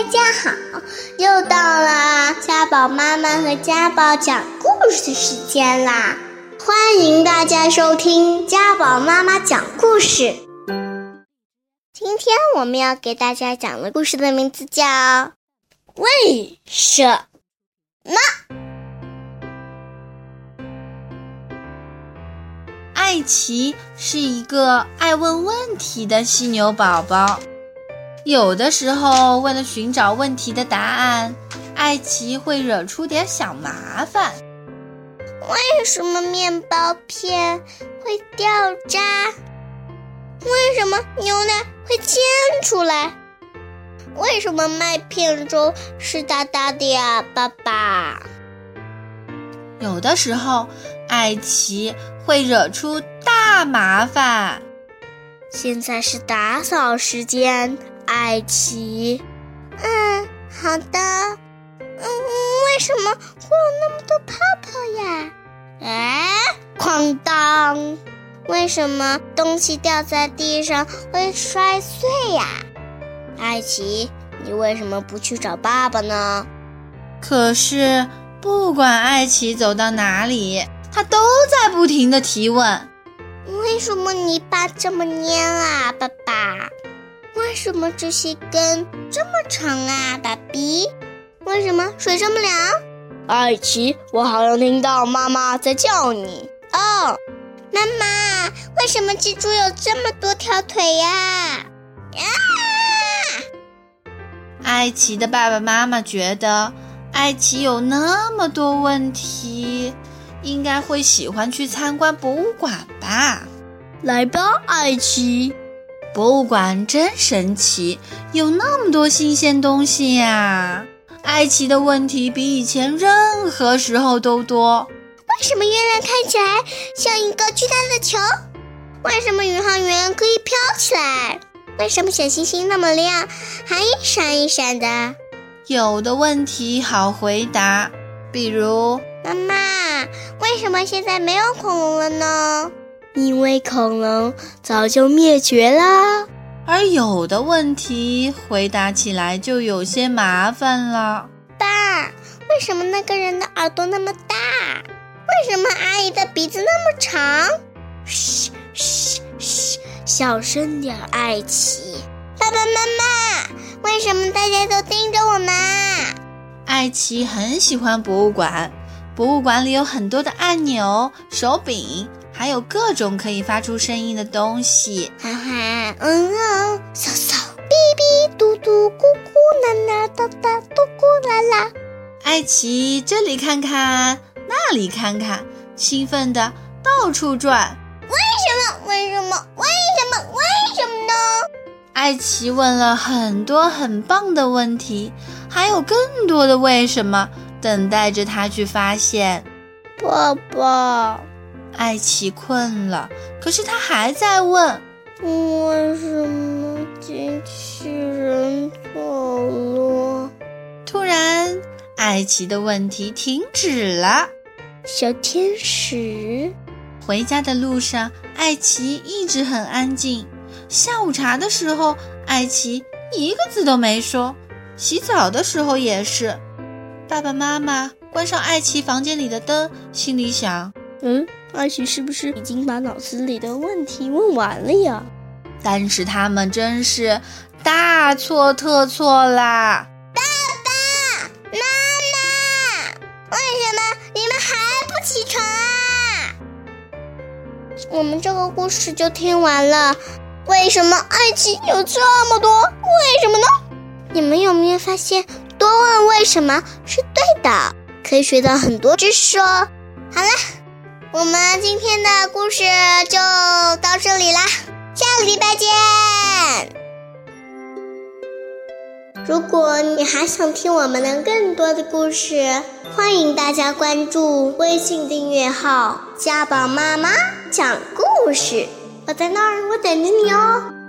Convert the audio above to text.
大家好，又到了家宝妈妈和家宝讲故事时间啦！欢迎大家收听家宝妈妈讲故事。今天我们要给大家讲的故事的名字叫《为什么》。艾奇是一个爱问问题的犀牛宝宝。有的时候，为了寻找问题的答案，艾奇会惹出点小麻烦。为什么面包片会掉渣？为什么牛奶会溅出来？为什么麦片粥湿哒哒的呀，爸爸？有的时候，艾奇会惹出大麻烦。现在是打扫时间。艾奇，嗯，好的，嗯，为什么会有那么多泡泡呀？哎，哐当，为什么东西掉在地上会摔碎呀？艾奇，你为什么不去找爸爸呢？可是，不管艾奇走到哪里，他都在不停的提问：为什么泥巴这么粘啊，爸爸？为什么这些根这么长啊，爸比？为什么水这么凉？艾奇，我好像听到妈妈在叫你哦。妈妈，为什么蜘蛛有这么多条腿呀？啊！艾奇的爸爸妈妈觉得艾奇有那么多问题，应该会喜欢去参观博物馆吧？来吧，艾奇。博物馆真神奇，有那么多新鲜东西呀！艾奇的问题比以前任何时候都多。为什么月亮看起来像一个巨大的球？为什么宇航员可以飘起来？为什么小星星那么亮，还一闪一闪的？有的问题好回答，比如妈妈，为什么现在没有恐龙了呢？因为恐龙早就灭绝啦，而有的问题回答起来就有些麻烦了。爸，为什么那个人的耳朵那么大？为什么阿姨的鼻子那么长？嘘嘘嘘，小声点，艾奇。爸爸妈妈，为什么大家都盯着我们？艾奇很喜欢博物馆，博物馆里有很多的按钮、手柄。还有各种可以发出声音的东西，哈哈，嗯嗯，嗖嗖，哔哔，嘟嘟，咕咕，啦啦，哒哒，嘟咕啦啦。艾奇这里看看，那里看看，兴奋的到处转。为什么？为什么？为什么？为什么呢？艾奇问了很多很棒的问题，还有更多的为什么等待着他去发现。爸爸。艾奇困了，可是他还在问：为什么机器人走了？突然，艾奇的问题停止了。小天使，回家的路上，艾奇一直很安静。下午茶的时候，艾奇一个字都没说。洗澡的时候也是。爸爸妈妈关上艾奇房间里的灯，心里想：嗯。艾奇是不是已经把脑子里的问题问完了呀？但是他们真是大错特错啦！爸爸妈妈，为什么你们还不起床啊？我们这个故事就听完了。为什么爱情有这么多？为什么呢？你们有没有发现，多问为什么是对的，可以学到很多知识哦。好了。我们今天的故事就到这里啦，下个礼拜见。如果你还想听我们的更多的故事，欢迎大家关注微信订阅号“家宝妈妈讲故事”，我在那儿，我等着你哦。